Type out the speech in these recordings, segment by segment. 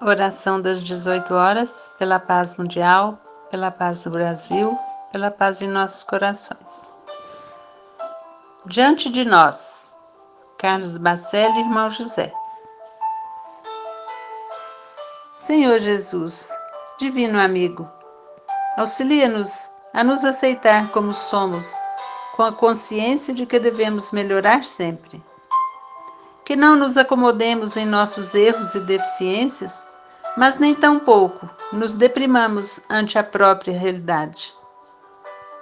Oração das 18 horas, pela paz mundial, pela paz do Brasil, pela paz em nossos corações. Diante de nós, Carlos Bacelli, irmão José. Senhor Jesus, divino amigo, auxilia-nos a nos aceitar como somos, com a consciência de que devemos melhorar sempre. Que não nos acomodemos em nossos erros e deficiências mas nem tampouco nos deprimamos ante a própria realidade.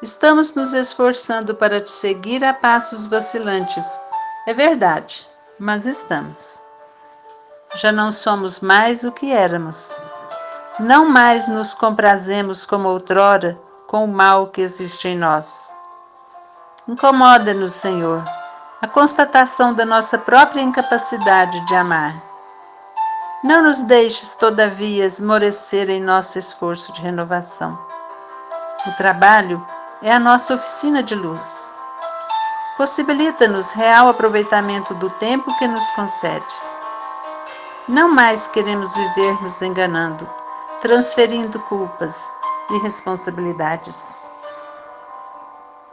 Estamos nos esforçando para te seguir a passos vacilantes, é verdade, mas estamos. Já não somos mais o que éramos. Não mais nos comprazemos como outrora com o mal que existe em nós. Incomoda-nos, Senhor, a constatação da nossa própria incapacidade de amar não nos deixes, todavia, esmorecer em nosso esforço de renovação. O trabalho é a nossa oficina de luz. Possibilita-nos real aproveitamento do tempo que nos concedes. Não mais queremos viver nos enganando, transferindo culpas e responsabilidades.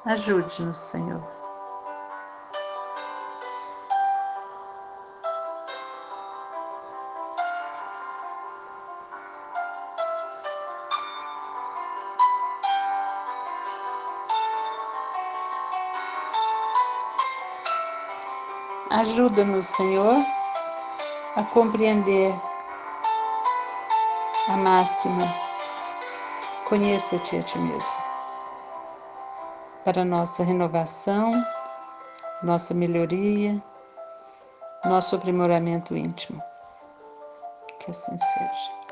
Ajude-nos, Senhor. Ajuda-nos, Senhor, a compreender a máxima: conheça-te a ti mesmo. Para nossa renovação, nossa melhoria, nosso aprimoramento íntimo. Que assim seja.